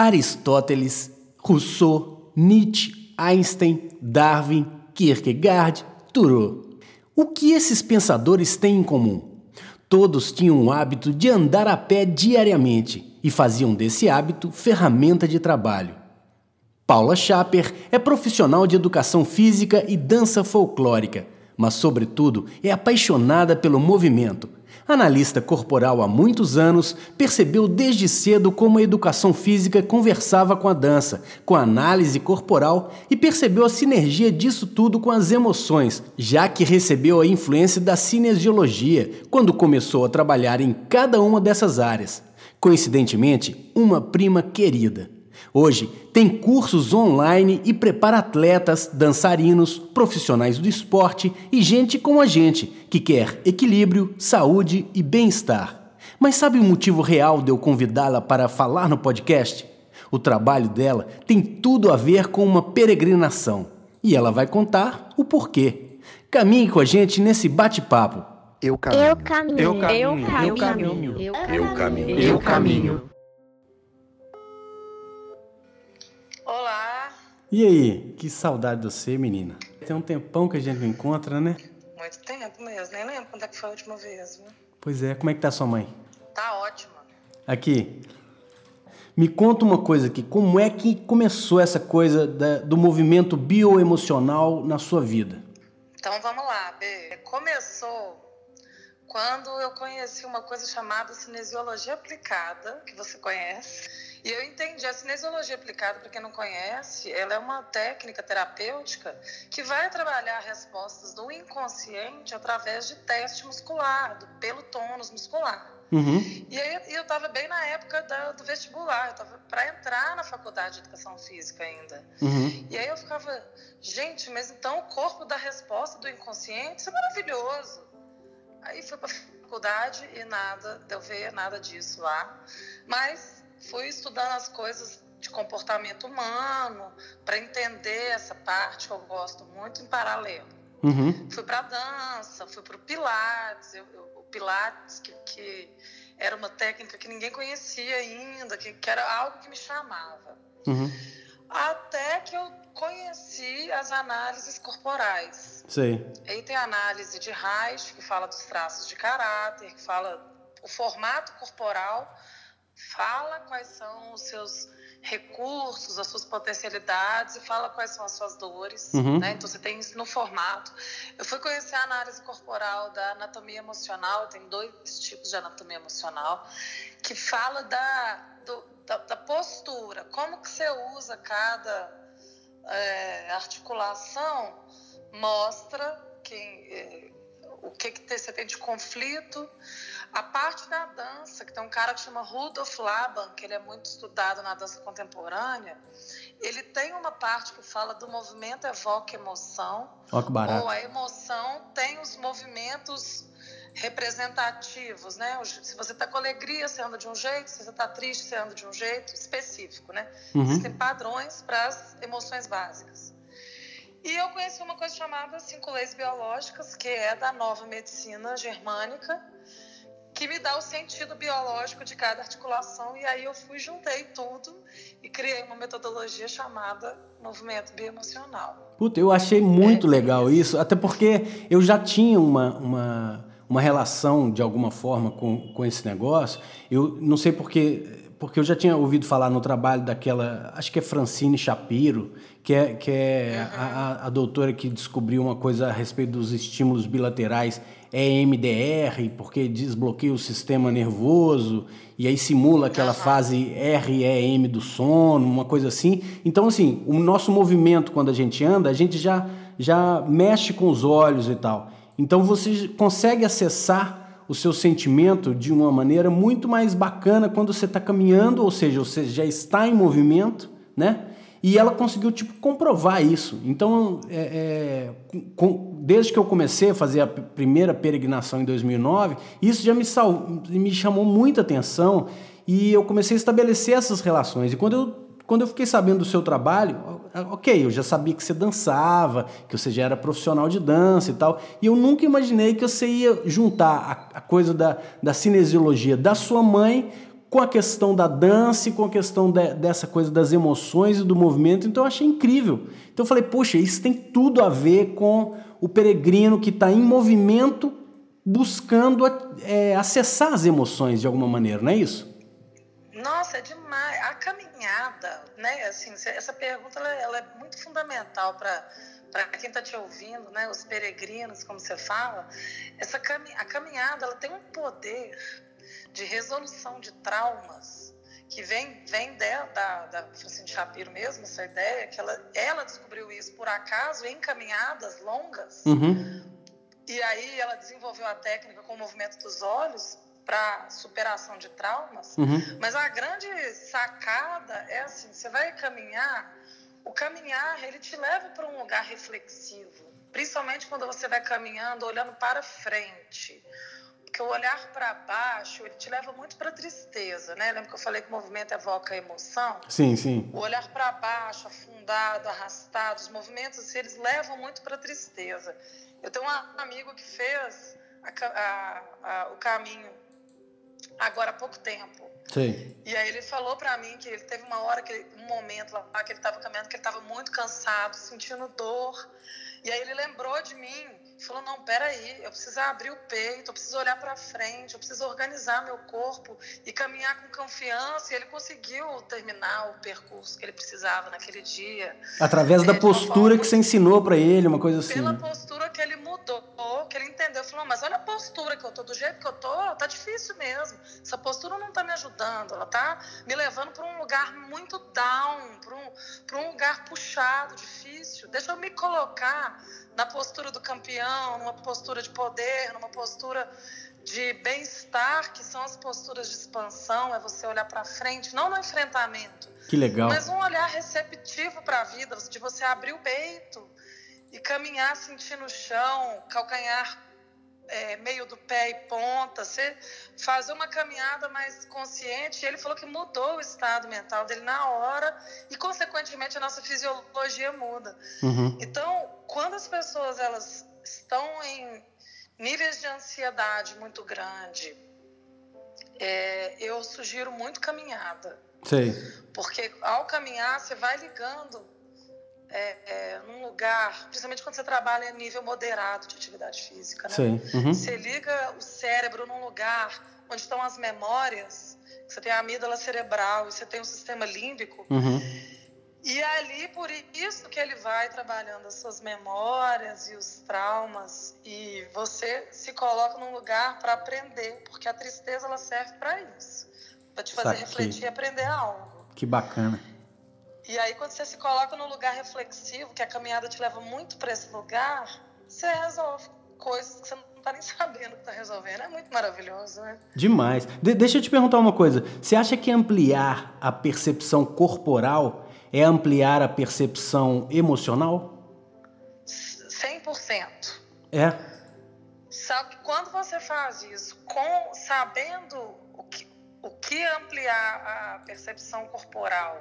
Aristóteles, Rousseau, Nietzsche, Einstein, Darwin, Kierkegaard, Thoreau. O que esses pensadores têm em comum? Todos tinham o hábito de andar a pé diariamente e faziam desse hábito ferramenta de trabalho. Paula Schaper é profissional de educação física e dança folclórica, mas, sobretudo, é apaixonada pelo movimento Analista corporal há muitos anos, percebeu desde cedo como a educação física conversava com a dança, com a análise corporal e percebeu a sinergia disso tudo com as emoções, já que recebeu a influência da cinesiologia quando começou a trabalhar em cada uma dessas áreas. Coincidentemente, uma prima querida. Hoje tem cursos online e prepara atletas, dançarinos, profissionais do esporte e gente como a gente que quer equilíbrio, saúde e bem-estar. Mas sabe o motivo real de eu convidá-la para falar no podcast? O trabalho dela tem tudo a ver com uma peregrinação e ela vai contar o porquê. Caminhe com a gente nesse bate-papo. Eu caminho. Eu caminho. Eu caminho. Eu caminho. Eu caminho. Eu caminho. Olá, E aí, que saudade de você, menina. Tem um tempão que a gente não encontra, né? muito tempo mesmo, nem lembro quando é que foi a última vez, viu? Pois é, como é que tá sua mãe? Tá ótima. Aqui, me conta uma coisa aqui, como é que começou essa coisa da- do movimento bioemocional na sua vida? Então vamos lá, B. Começou quando eu conheci uma coisa chamada cinesiologia aplicada, que você conhece. E eu entendi, a cinesiologia aplicada, para quem não conhece, ela é uma técnica terapêutica que vai trabalhar respostas do inconsciente através de teste muscular, do, pelo tônus muscular. Uhum, E aí eu estava bem na época da- do vestibular, eu estava para entrar na faculdade de educação física ainda. uhum, E aí eu ficava, gente, mas então o corpo dá resposta do inconsciente, isso é maravilhoso. Aí fui para faculdade e nada, deu ver nada disso lá. Mas fui estudando as coisas de comportamento humano para entender essa parte que eu gosto muito em paralelo. uhum, Fui para dança, fui para o Pilates. Eu, eu- o Pilates, que, que era uma técnica que ninguém conhecia ainda, que, que era algo que me chamava. uhum. Até que eu conheci as análises corporais. Sei. Aí tem a análise de Reich, que fala dos traços de caráter, que fala o formato corporal, fala quais são os seus recursos, as suas potencialidades e fala quais são as suas dores. Uhum. né? Então você tem isso no formato. Eu fui conhecer a análise corporal da anatomia emocional, tem dois tipos de anatomia emocional, que fala da, do- da, da postura, como que você usa cada é, articulação mostra quem, é, o que, que você tem de conflito. A parte da dança, que tem um cara que chama Rudolf Laban, que ele é muito estudado na dança contemporânea, ele tem uma parte que fala do movimento evoca emoção, Ó que barato. ou a emoção tem os movimentos representativos, né? Se você está com alegria, você anda de um jeito, se você está triste, você anda de um jeito específico, né? Uhum. Existem padrões para as emoções básicas. E eu conheci uma coisa chamada cinco leis biológicas, que é da nova medicina germânica, que me dá o sentido biológico de cada articulação. E aí eu fui, juntei tudo e criei uma metodologia chamada movimento bioemocional. Puta, eu achei muito legal isso, até porque eu já tinha uma, uma, uma relação, de alguma forma, com, com esse negócio. Eu não sei porque, porque eu já tinha ouvido falar no trabalho daquela, acho que é Francine Shapiro, que é, que é a, a, a doutora que descobriu uma coisa a respeito dos estímulos bilaterais, é EMDR, porque desbloqueia o sistema nervoso, e aí simula aquela fase REM do sono, uma coisa assim. Então, assim, o nosso movimento, quando a gente anda, a gente já, já mexe com os olhos e tal. Então, você consegue acessar o seu sentimento de uma maneira muito mais bacana quando você está caminhando, ou seja, você já está em movimento, né? E ela conseguiu, tipo, comprovar isso. Então, é, é, com- desde que eu comecei a fazer a primeira peregrinação em 2009, isso já me, sal, me chamou muita atenção e eu comecei a estabelecer essas relações. E quando eu, quando eu fiquei sabendo do seu trabalho, ok, eu já sabia que você dançava, que você já era profissional de dança e tal, e eu nunca imaginei que você ia juntar a, a coisa da, da cinesiologia da sua mãe com a questão da dança e com a questão de, dessa coisa das emoções e do movimento, então eu achei incrível. Então eu falei, poxa, isso tem tudo a ver com o peregrino que está em movimento buscando é, acessar as emoções de alguma maneira, não é isso? Nossa, é demais. A caminhada, né? Assim, essa pergunta ela, ela é muito fundamental para para quem está te ouvindo, né, os peregrinos, como você fala, essa cami a caminhada ela tem um poder de resolução de traumas que vem, vem dela, da, da Francine Shapiro mesmo, essa ideia, que ela, ela descobriu isso por acaso em caminhadas longas. Uhum. E aí ela desenvolveu a técnica com o movimento dos olhos para superação de traumas. Uhum. Mas a grande sacada é assim, você vai caminhar, o caminhar ele te leva para um lugar reflexivo, principalmente quando você vai caminhando olhando para frente que o olhar para baixo ele te leva muito para tristeza, né? Lembra que eu falei que o movimento evoca a emoção? Sim, sim. O olhar para baixo, afundado, arrastado, os movimentos eles levam muito para tristeza. Eu tenho um amigo que fez a, a, a, o caminho agora há pouco tempo. Sim. E aí ele falou para mim que ele teve uma hora que um momento lá que ele estava caminhando que ele estava muito cansado, sentindo dor. E aí ele lembrou de mim falou: não, peraí, eu preciso abrir o peito, eu preciso olhar para frente, eu preciso organizar meu corpo e caminhar com confiança. E ele conseguiu terminar o percurso que ele precisava naquele dia. Através é, da postura que você ensinou para ele, uma coisa assim. Pela postura que ele mudou, que ele entendeu. Falou: mas olha a postura que eu tô, do jeito que eu tô, tá difícil mesmo. Essa postura não tá me ajudando, ela tá me levando para um lugar muito down, para um, um lugar puxado, difícil. Deixa eu me colocar na postura do campeão, numa postura de poder, numa postura de bem-estar, que são as posturas de expansão, é você olhar para frente, não no enfrentamento. Que legal. Mas um olhar receptivo para a vida, de você abrir o peito e caminhar sentindo o chão, calcanhar é, meio do pé e ponta, você fazer uma caminhada mais consciente. E ele falou que mudou o estado mental dele na hora e, consequentemente, a nossa fisiologia muda. Uhum. Então, quando as pessoas elas estão em níveis de ansiedade muito grande, é, eu sugiro muito caminhada. Sei. Porque ao caminhar, você vai ligando é, é, num lugar, principalmente quando você trabalha em nível moderado de atividade física, né? Sim. Uhum. Você liga o cérebro num lugar onde estão as memórias, você tem a amígdala cerebral, você tem o sistema límbico. Uhum. E é ali, por isso que ele vai trabalhando as suas memórias e os traumas, e você se coloca num lugar para aprender, porque a tristeza ela serve para isso, para te fazer refletir e aprender algo. Que bacana. E aí, quando você se coloca num lugar reflexivo, que a caminhada te leva muito para esse lugar, você resolve coisas que você não está nem sabendo que está resolvendo. É muito maravilhoso, né? Demais. De deixa eu te perguntar uma coisa. Você acha que ampliar a percepção corporal é ampliar a percepção emocional? 100%. É. Só que quando você faz isso com sabendo o que, o que ampliar a percepção corporal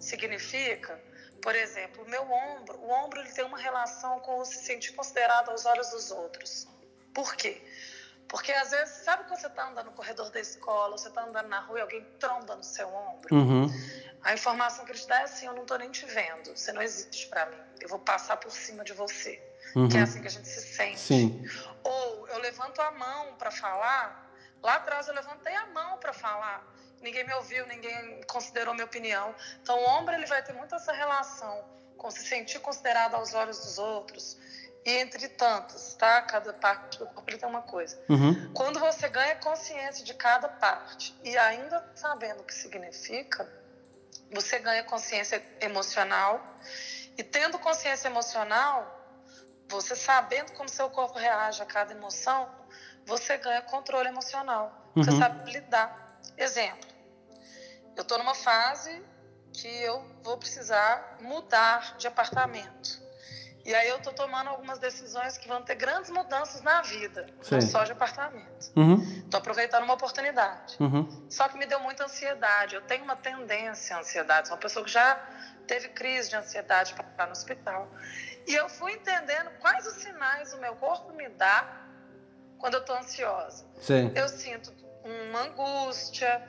significa, por exemplo, o meu ombro, o ombro ele tem uma relação com o se sentir considerado aos olhos dos outros. Por quê? Porque às vezes, sabe quando você está andando no corredor da escola, você está andando na rua e alguém tromba no seu ombro? Uhum. A informação que ele te dá é assim: eu não estou nem te vendo, você não existe para mim, eu vou passar por cima de você. Uhum. Que é assim que a gente se sente. Sim. Ou eu levanto a mão para falar, lá atrás eu levantei a mão para falar ninguém me ouviu, ninguém considerou minha opinião. Então, o ombro ele vai ter muito essa relação com se sentir considerado aos olhos dos outros. E entre tantas, tá? Cada parte do corpo tem uma coisa. Uhum. Quando você ganha consciência de cada parte e ainda sabendo o que significa, você ganha consciência emocional. E tendo consciência emocional, você sabendo como seu corpo reage a cada emoção, você ganha controle emocional. Uhum. Você sabe lidar. Exemplo, eu estou numa fase que eu vou precisar mudar de apartamento. E aí eu estou tomando algumas decisões que vão ter grandes mudanças na vida, Sim. não só de apartamento. Estou uhum. aproveitando uma oportunidade. Uhum. Só que me deu muita ansiedade. Eu tenho uma tendência à ansiedade. Sou uma pessoa que já teve crise de ansiedade para estar no hospital. E eu fui entendendo quais os sinais o meu corpo me dá quando eu estou ansiosa. Sim. Eu sinto uma angústia,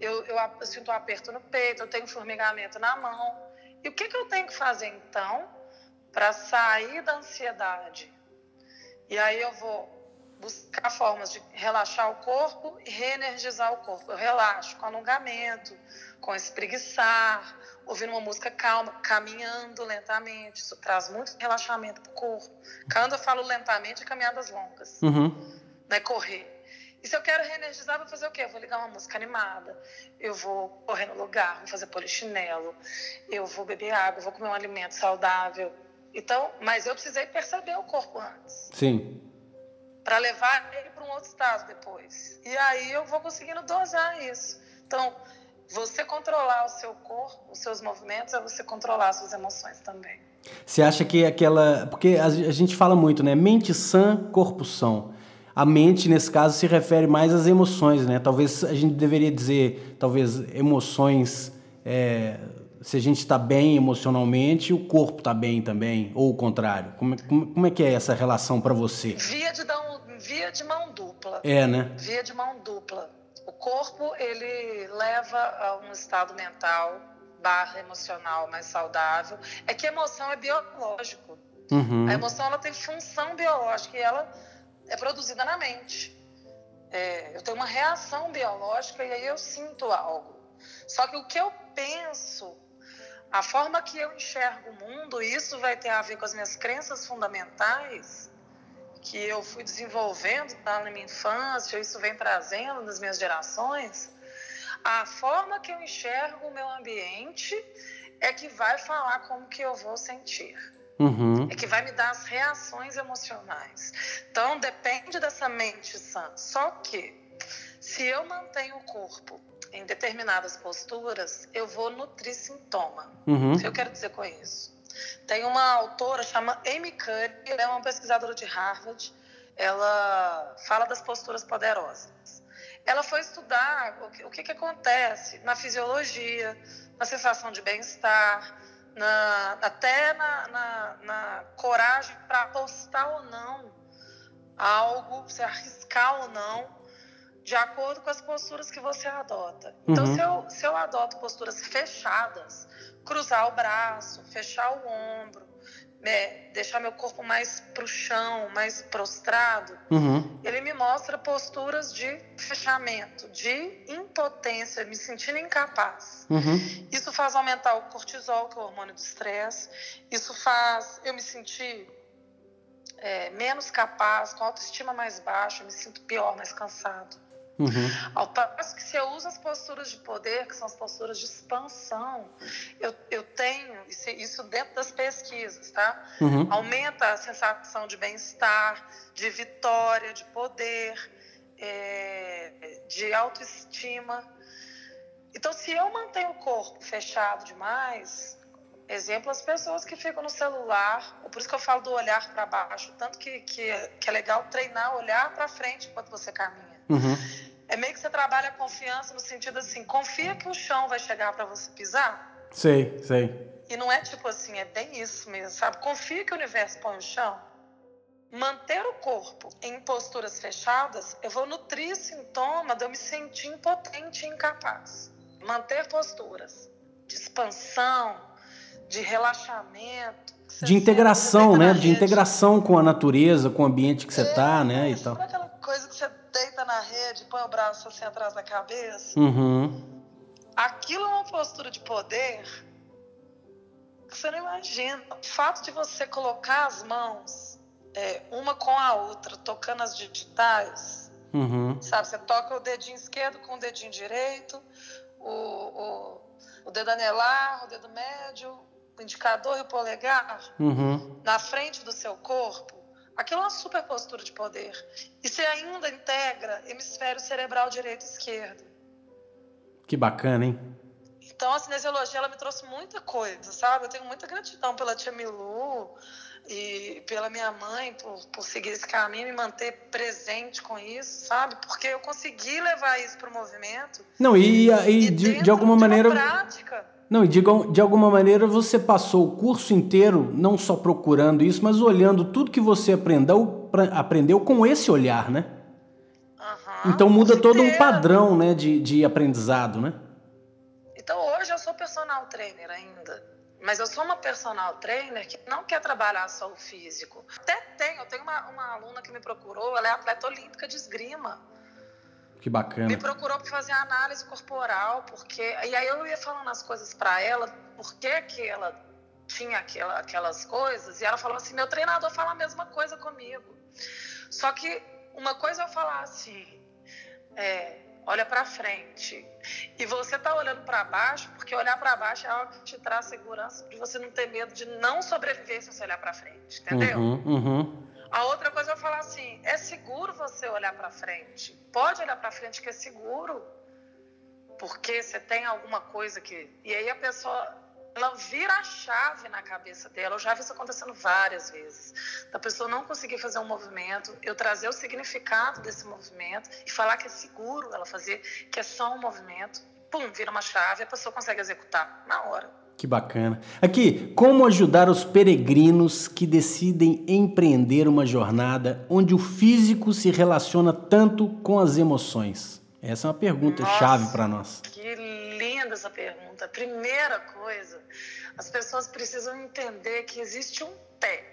eu, eu, eu sinto um aperto no peito, eu tenho formigamento na mão. E o que, que eu tenho que fazer então para sair da ansiedade? E aí eu vou buscar formas de relaxar o corpo e reenergizar o corpo. Eu relaxo com alongamento, com espreguiçar, ouvindo uma música calma, caminhando lentamente. Isso traz muito relaxamento para o corpo. Quando eu falo lentamente, é caminhadas longas. Uhum. Não é correr. E se eu quero reenergizar, vou fazer o quê? Eu vou ligar uma música animada, eu vou correr no lugar, vou fazer polichinelo, eu vou beber água, vou comer um alimento saudável. Então, mas eu precisei perceber o corpo antes. Sim. Para levar ele para um outro estado depois. E aí eu vou conseguindo dosar isso. Então, você controlar o seu corpo, os seus movimentos, é você controlar as suas emoções também. Você acha que aquela. Porque a gente fala muito, né? Mente sã, corpo são. A mente, nesse caso, se refere mais às emoções, né? Talvez a gente deveria dizer, talvez, emoções. É, se a gente está bem emocionalmente, o corpo está bem também, ou o contrário. Como, como, como é que é essa relação para você? Via de, um, via de mão dupla. É, né? Via de mão dupla. O corpo, ele leva a um estado mental barra emocional mais saudável. É que a emoção é biológico. Uhum. A emoção ela tem função biológica e ela é produzida na mente. É, eu tenho uma reação biológica e aí eu sinto algo. Só que o que eu penso, a forma que eu enxergo o mundo, isso vai ter a ver com as minhas crenças fundamentais que eu fui desenvolvendo tá, na minha infância, isso vem trazendo nas minhas gerações. A forma que eu enxergo o meu ambiente é que vai falar como que eu vou sentir. Uhum. É que vai me dar as reações emocionais. Então, depende dessa mente sã. Só que, se eu mantenho o corpo em determinadas posturas, eu vou nutrir sintoma. Uhum. O que eu quero dizer com isso? Tem uma autora chama Amy Cuddy, ela é uma pesquisadora de Harvard. Ela fala das posturas poderosas. Ela foi estudar o que, o que, que acontece na fisiologia, na sensação de bem-estar, na, até na, na, na coragem para apostar ou não algo, se arriscar ou não, de acordo com as posturas que você adota. Então, Uhum. se, eu, se eu adoto posturas fechadas, cruzar o braço, fechar o ombro, né, deixar meu corpo mais para o chão, mais prostrado, Uhum. ele me mostra posturas de fechamento, de impotência, me sentindo incapaz. Uhum. Isso faz aumentar o cortisol, que é o hormônio do estresse. Isso faz eu me sentir é, menos capaz, com autoestima mais baixa, eu me sinto pior, mais cansado. Uhum. Ao passo que se eu uso as posturas de poder, que são as posturas de expansão, eu, eu tenho isso, dentro das pesquisas, tá? Uhum. Aumenta a sensação de bem-estar, de vitória, de poder, é, de autoestima. Então, se eu mantenho o corpo fechado demais, exemplo, as pessoas que ficam no celular, por isso que eu falo do olhar para baixo, tanto que, que, que é legal treinar olhar para frente enquanto você caminha. Uhum. É meio que você trabalha a confiança no sentido assim, confia que o chão vai chegar para você pisar. Sei, sei. E não é tipo assim, é bem isso mesmo, sabe? Confia que o universo põe o chão. Manter o corpo em posturas fechadas, eu vou nutrir sintoma de eu me sentir impotente e incapaz. Manter posturas de expansão, de relaxamento. De integração, né? De integração com a natureza, com o ambiente que você tá, né? E Sabe tal. aquela coisa que você deita na rede, põe o braço assim atrás da cabeça? Uhum. Aquilo é uma postura de poder que você não imagina. O fato de você colocar as mãos é, uma com a outra, tocando as digitais, Uhum. sabe? Você toca o dedinho esquerdo com o dedinho direito, o, o, o dedo anelar, o dedo médio, o indicador e o polegar Uhum. na frente do seu corpo. Aquilo é uma super postura de poder. E você ainda integra hemisfério cerebral direito e esquerdo. Que bacana, hein? Então, a cinesiologia, ela me trouxe muita coisa, sabe? Eu tenho muita gratidão pela tia Milu e pela minha mãe por, por seguir esse caminho e manter presente com isso, sabe? Porque eu consegui levar isso para o movimento. Não, e, e de, dentro de alguma uma maneira. prática. Não, e de, al- de alguma maneira você passou o curso inteiro não só procurando isso, mas olhando tudo que você aprendeu, aprendeu com esse olhar, né? Aham. então muda todo um padrão né, de, de aprendizado, né? Então hoje eu sou personal trainer ainda. Mas eu sou uma personal trainer que não quer trabalhar só o físico. Até tenho, eu tenho uma, uma aluna que me procurou, ela é atleta olímpica de esgrima. Que bacana. Me procurou para fazer análise corporal, porque. E aí eu ia falando as coisas para ela, por que, que ela tinha aquela, aquelas coisas, e ela falou assim: meu treinador fala a mesma coisa comigo. Só que uma coisa é eu falar assim, é, olha para frente. E você está olhando para baixo, porque olhar para baixo é algo que te traz segurança de você não ter medo de não sobreviver se você olhar para frente, entendeu? Uhum, uhum. A outra coisa é eu falar assim, é seguro você olhar para frente. Pode olhar para frente que é seguro. Porque você tem alguma coisa que. E aí a pessoa ela vira a chave na cabeça dela. Eu já vi isso acontecendo várias vezes. Da pessoa não conseguir fazer um movimento, eu trazer o significado desse movimento e falar que é seguro ela fazer, que é só um movimento. Pum, vira uma chave a pessoa consegue executar na hora. Que bacana. Aqui, como ajudar os peregrinos que decidem empreender uma jornada onde o físico se relaciona tanto com as emoções? Essa é uma pergunta Nossa, chave para nós. Que linda essa pergunta. Primeira coisa, as pessoas precisam entender que existe um pé.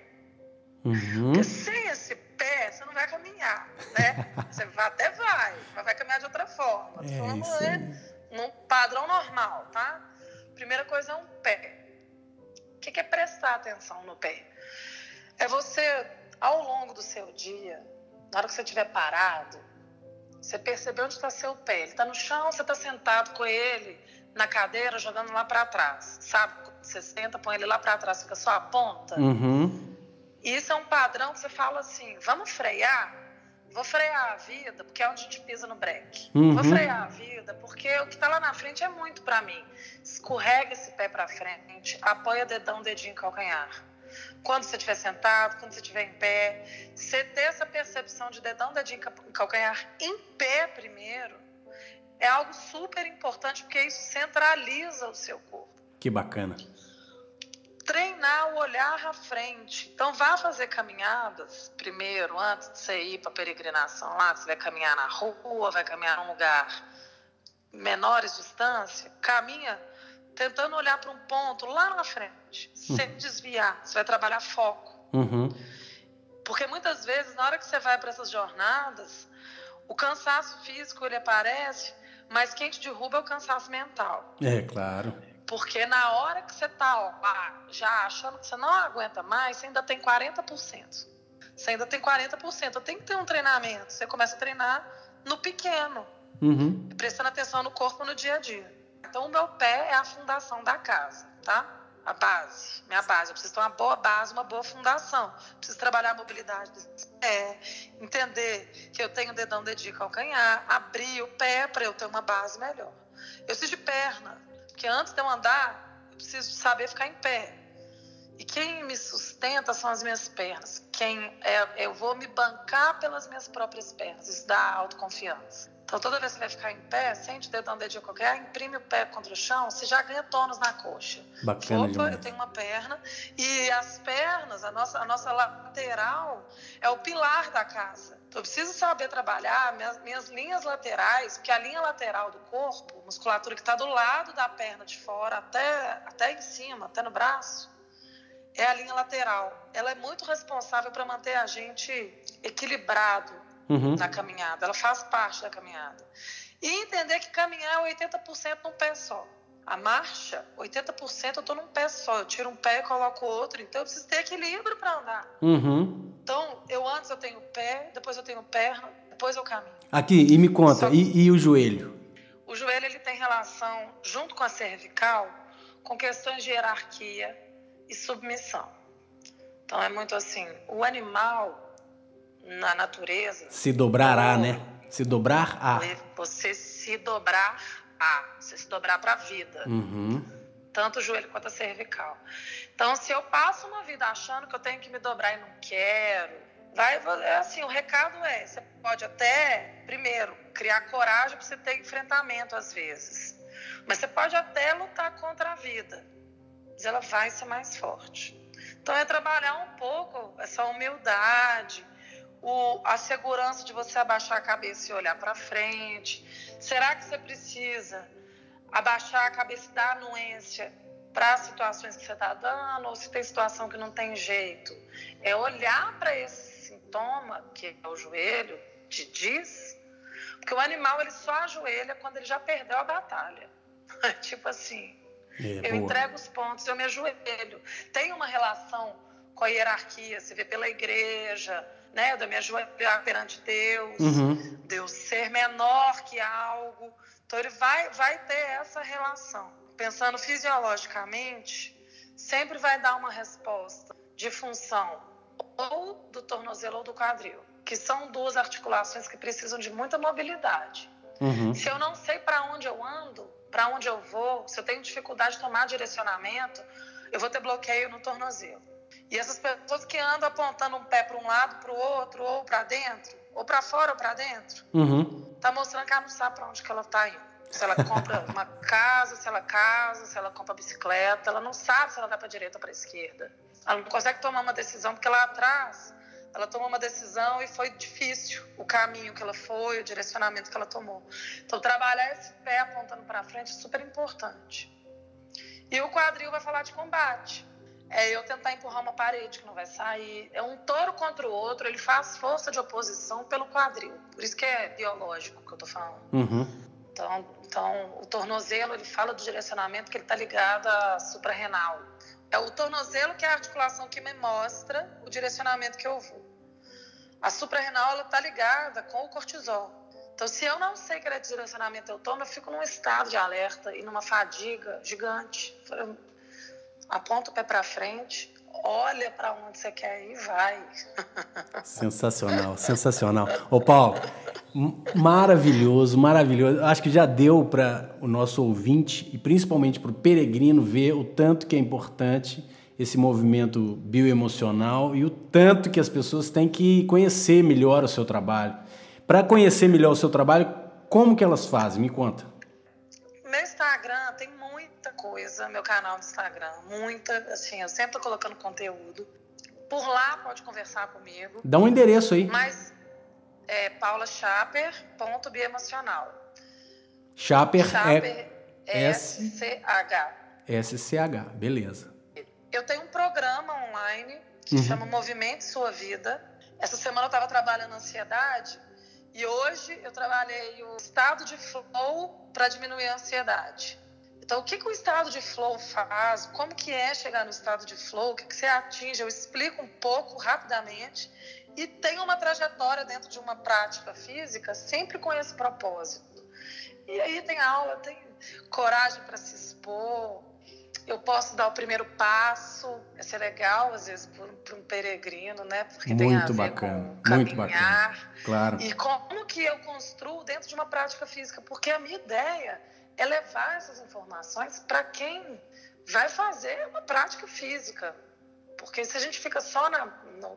Uhum. Porque sem esse pé, você não vai caminhar, né? você até vai, mas vai caminhar de outra forma. É, Vamos né? num padrão normal, tá? Primeira coisa é um pé. O que é prestar atenção no pé? É você, ao longo do seu dia, na hora que você estiver parado, você perceber onde está seu pé. Ele está no chão, você está sentado com ele na cadeira, jogando lá para trás. Sabe? Você senta, põe ele lá para trás, fica só a ponta. Uhum. Isso é um padrão que você fala assim: vamos frear? Vou frear a vida, porque é onde a gente pisa no break. Uhum. Vou frear a vida, porque o que está lá na frente é muito para mim. Escorrega esse pé para frente, apoia dedão, dedinho, calcanhar quando você estiver sentado, quando você estiver em pé. Você ter essa percepção de dedão, dedinho calcanhar em pé primeiro é algo super importante porque isso centraliza o seu corpo. Que bacana. Treinar o olhar à frente. Então, vá fazer caminhadas primeiro, antes de você ir para a peregrinação lá. Você vai caminhar na rua, vai caminhar num lugar menores distância. Caminha tentando olhar para um ponto lá na frente, uhum. sem desviar. Você vai trabalhar foco. Uhum. Porque muitas vezes, na hora que você vai para essas jornadas, o cansaço físico ele aparece, mas quem te derruba é o cansaço mental. É, claro. Porque na hora que você está lá, já achando que você não aguenta mais, você ainda tem 40%. Você ainda tem 40%. Tem que ter um treinamento. Você começa a treinar no pequeno, uhum. prestando atenção no corpo no dia a dia. Então, o meu pé é a fundação da casa, tá? A base, minha base. Eu preciso ter uma boa base, uma boa fundação. Eu preciso trabalhar a mobilidade do pé, entender que eu tenho dedão, dedinho, calcanhar, abrir o pé para eu ter uma base melhor. Eu preciso de perna, porque antes de eu andar, eu preciso saber ficar em pé. E quem me sustenta são as minhas pernas. Quem é, eu vou me bancar pelas minhas próprias pernas. Isso dá autoconfiança. Então, toda vez que você vai ficar em pé, sente o dedão dedinho qualquer, imprime o pé contra o chão, você já ganha tônus na coxa. Bacana Opa, demais. eu tenho uma perna. E as pernas, a nossa, a nossa lateral, é o pilar da casa. Então, eu preciso saber trabalhar minhas, minhas linhas laterais, porque a linha lateral do corpo, musculatura que está do lado da perna de fora, até, até em cima, até no braço, é a linha lateral. Ela é muito responsável para manter a gente equilibrado uhum. na caminhada, ela faz parte da caminhada. E entender que caminhar é 80% num pé só. A marcha, 80% eu estou num pé só. Eu tiro um pé e coloco outro. Então eu preciso ter equilíbrio para andar. Uhum. Então, eu antes eu tenho pé, depois eu tenho perna, depois eu caminho. Aqui, e me conta, e, e o joelho? O joelho ele tem relação, junto com a cervical, com questões de hierarquia e submissão. Então é muito assim, o animal na natureza. Se dobrará, né? Se dobrar a. Você se dobrar a. Você se dobrar para a vida. Uhum. Tanto o joelho quanto a cervical. Então, se eu passo uma vida achando que eu tenho que me dobrar e não quero, vai, é assim, o recado é, você pode até, primeiro, criar coragem para você ter enfrentamento às vezes. Mas você pode até lutar contra a vida. Mas ela vai ser mais forte. Então é trabalhar um pouco essa humildade, o, a segurança de você abaixar a cabeça e olhar para frente? Será que você precisa abaixar a cabeça e dar anuência para as situações que você está dando? Ou se tem situação que não tem jeito? É olhar para esse sintoma, que é o joelho, te diz, porque o animal ele só ajoelha quando ele já perdeu a batalha. tipo assim, é, eu boa. entrego os pontos, eu me ajoelho. Tem uma relação com a hierarquia, você vê pela igreja, né? Eu me ajoelhar perante Deus, uhum. Deus ser menor que algo. Então ele vai, vai ter essa relação. Pensando fisiologicamente, sempre vai dar uma resposta de função ou do tornozelo ou do quadril, que são duas articulações que precisam de muita mobilidade. Uhum. Se eu não sei para onde eu ando, para onde eu vou, se eu tenho dificuldade de tomar direcionamento, eu vou ter bloqueio no tornozelo. E essas pessoas que andam apontando um pé para um lado, para o outro, ou para dentro, ou para fora ou para dentro, uhum. tá mostrando que ela não sabe para onde que ela está indo. Se ela compra uma casa, se ela casa, se ela compra bicicleta, ela não sabe se ela vai para direita ou para esquerda. Ela não consegue tomar uma decisão porque lá atrás ela tomou uma decisão e foi difícil o caminho que ela foi, o direcionamento que ela tomou. Então, trabalhar esse pé apontando para frente é super importante. E o quadril vai falar de combate. É eu tentar empurrar uma parede que não vai sair. É um touro contra o outro, ele faz força de oposição pelo quadril. Por isso que é biológico que eu tô falando. Uhum. Então, então, o tornozelo, ele fala do direcionamento que ele está ligado à suprarrenal. É o tornozelo que é a articulação que me mostra o direcionamento que eu vou. A suprarrenal está ligada com o cortisol. Então, se eu não sei que é direcionamento eu tomo, eu fico num estado de alerta e numa fadiga gigante. Aponta o pé para frente, olha para onde você quer ir e vai. Sensacional, sensacional. Ô, Paulo, maravilhoso, maravilhoso. Acho que já deu para o nosso ouvinte e principalmente para o peregrino ver o tanto que é importante esse movimento bioemocional e o tanto que as pessoas têm que conhecer melhor o seu trabalho. Para conhecer melhor o seu trabalho, como que elas fazem? Me conta. Meu Instagram tem muita coisa, meu canal no Instagram, muita, assim, eu sempre tô colocando conteúdo. Por lá pode conversar comigo. Dá um endereço aí. Mas é paulachaper.bioemocional. Chaper, Chaper é S-C-H. S-C-H, beleza. Eu tenho um programa online que uhum. chama Movimento Sua Vida. Essa semana eu estava trabalhando ansiedade e hoje eu trabalhei o estado de flow para diminuir a ansiedade. Então, o que, que o estado de flow faz? Como que é chegar no estado de flow? O que, que você atinge? Eu explico um pouco rapidamente e tem uma trajetória dentro de uma prática física sempre com esse propósito. E aí tem aula, tem coragem para se expor, eu posso dar o primeiro passo, vai ser legal, às vezes, para um peregrino, né? Porque muito tem a ver bacana, muito bacana. Claro. E como que eu construo dentro de uma prática física? Porque a minha ideia é levar essas informações para quem vai fazer uma prática física. Porque se a gente fica só na,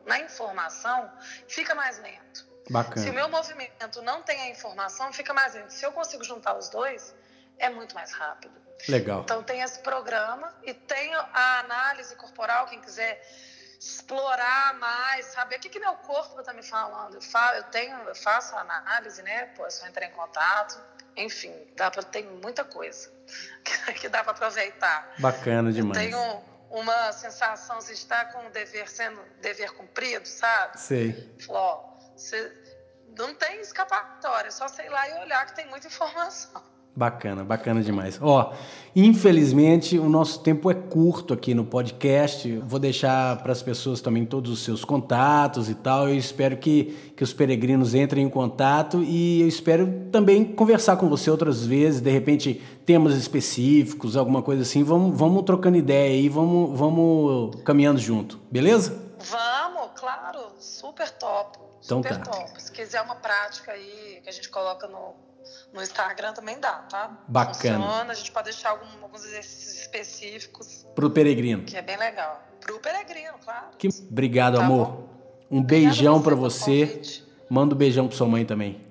na informação, fica mais lento. Bacana. Se o meu movimento não tem a informação, fica mais lento. Se eu consigo juntar os dois, é muito mais rápido. Legal. Então tem esse programa e tem a análise corporal, quem quiser explorar mais, saber o que, que meu corpo está me falando. Eu, falo, eu, tenho, eu faço análise, né? Pô, é só entrar em contato. Enfim, dá pra, tem muita coisa que dá para aproveitar. Bacana demais. Eu tenho uma sensação de estar com o dever sendo dever cumprido, sabe? Sei. Falou, ó, você não tem escapatória, é só sei lá e olhar que tem muita informação. Bacana, bacana demais. Ó, infelizmente o nosso tempo é curto aqui no podcast. Vou deixar para as pessoas também todos os seus contatos e tal. Eu espero que, que os peregrinos entrem em contato e eu espero também conversar com você outras vezes, de repente temas específicos, alguma coisa assim. Vamos, vamos trocando ideia aí, vamos, vamos caminhando junto, beleza? Vamos, claro, super top. Então super tá. top. Se quiser uma prática aí que a gente coloca no no Instagram também dá, tá? Bacana. Funciona, a gente pode deixar algum, alguns exercícios específicos. Pro peregrino. Que é bem legal. Pro peregrino, claro. Que... Obrigado, tá amor. Bom. Um beijão para você. Manda um beijão pra sua mãe também.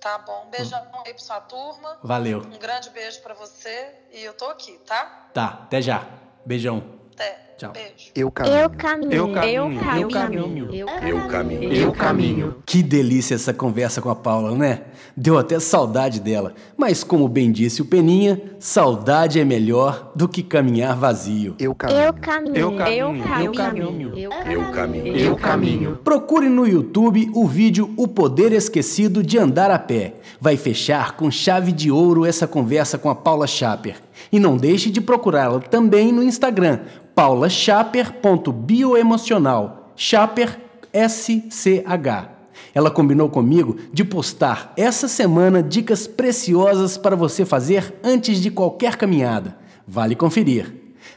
Tá bom. Um beijão aí pra sua turma. Valeu. Um grande beijo para você e eu tô aqui, tá? Tá, até já. Beijão. Até. Tchau. Beijo. Eu caminho. Eu caminho. Eu caminho. Eu Eu caminho. Eu caminho. Eu caminho. Que delícia essa conversa com a Paula, né? Deu até saudade dela. Mas como bem disse o Peninha, saudade é melhor do que caminhar vazio. Eu caminho. Eu caminho. Eu caminho. Eu Eu caminho. Eu caminho. Eu caminho. Procure no YouTube o vídeo O Poder Esquecido de Andar a Pé. Vai fechar com chave de ouro essa conversa com a Paula Schaper. E não deixe de procurá-la também no Instagram, paulaschaper.bioemocional. Chaper SCH. Ela combinou comigo de postar essa semana dicas preciosas para você fazer antes de qualquer caminhada. Vale conferir.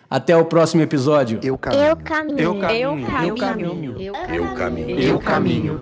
Até o próximo episódio. Eu caminho. Eu caminho. Eu caminho. Eu caminho. Eu caminho. Eu caminho.